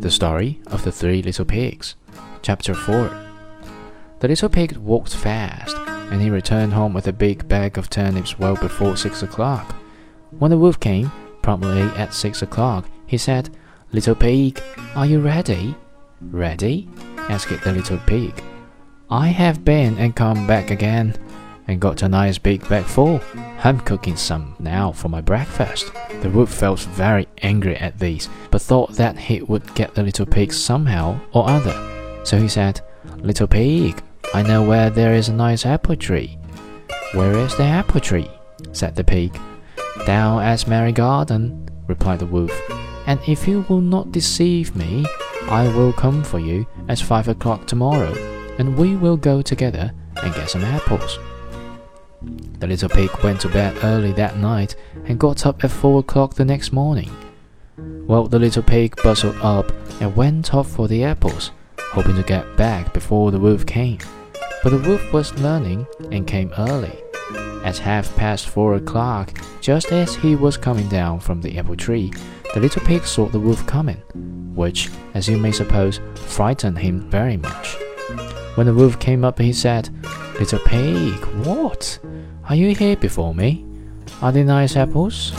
The Story of the Three Little Pigs, Chapter 4 The little pig walked fast, and he returned home with a big bag of turnips well before six o'clock. When the wolf came, promptly at six o'clock, he said, Little pig, are you ready? Ready? asked the little pig. I have been and come back again, and got a nice big bag full. I'm cooking some now for my breakfast. The wolf felt very angry at this, but thought that he would get the little pig somehow or other. So he said, Little pig, I know where there is a nice apple tree. Where is the apple tree? said the pig. Down at Merry Garden, replied the wolf. And if you will not deceive me, I will come for you at five o'clock tomorrow, and we will go together and get some apples. The little pig went to bed early that night and got up at four o'clock the next morning. Well, the little pig bustled up and went off for the apples, hoping to get back before the wolf came. But the wolf was learning and came early. At half past four o'clock, just as he was coming down from the apple tree, the little pig saw the wolf coming, which, as you may suppose, frightened him very much. When the wolf came up, he said, Little pig, what? Are you here before me? Are they nice apples?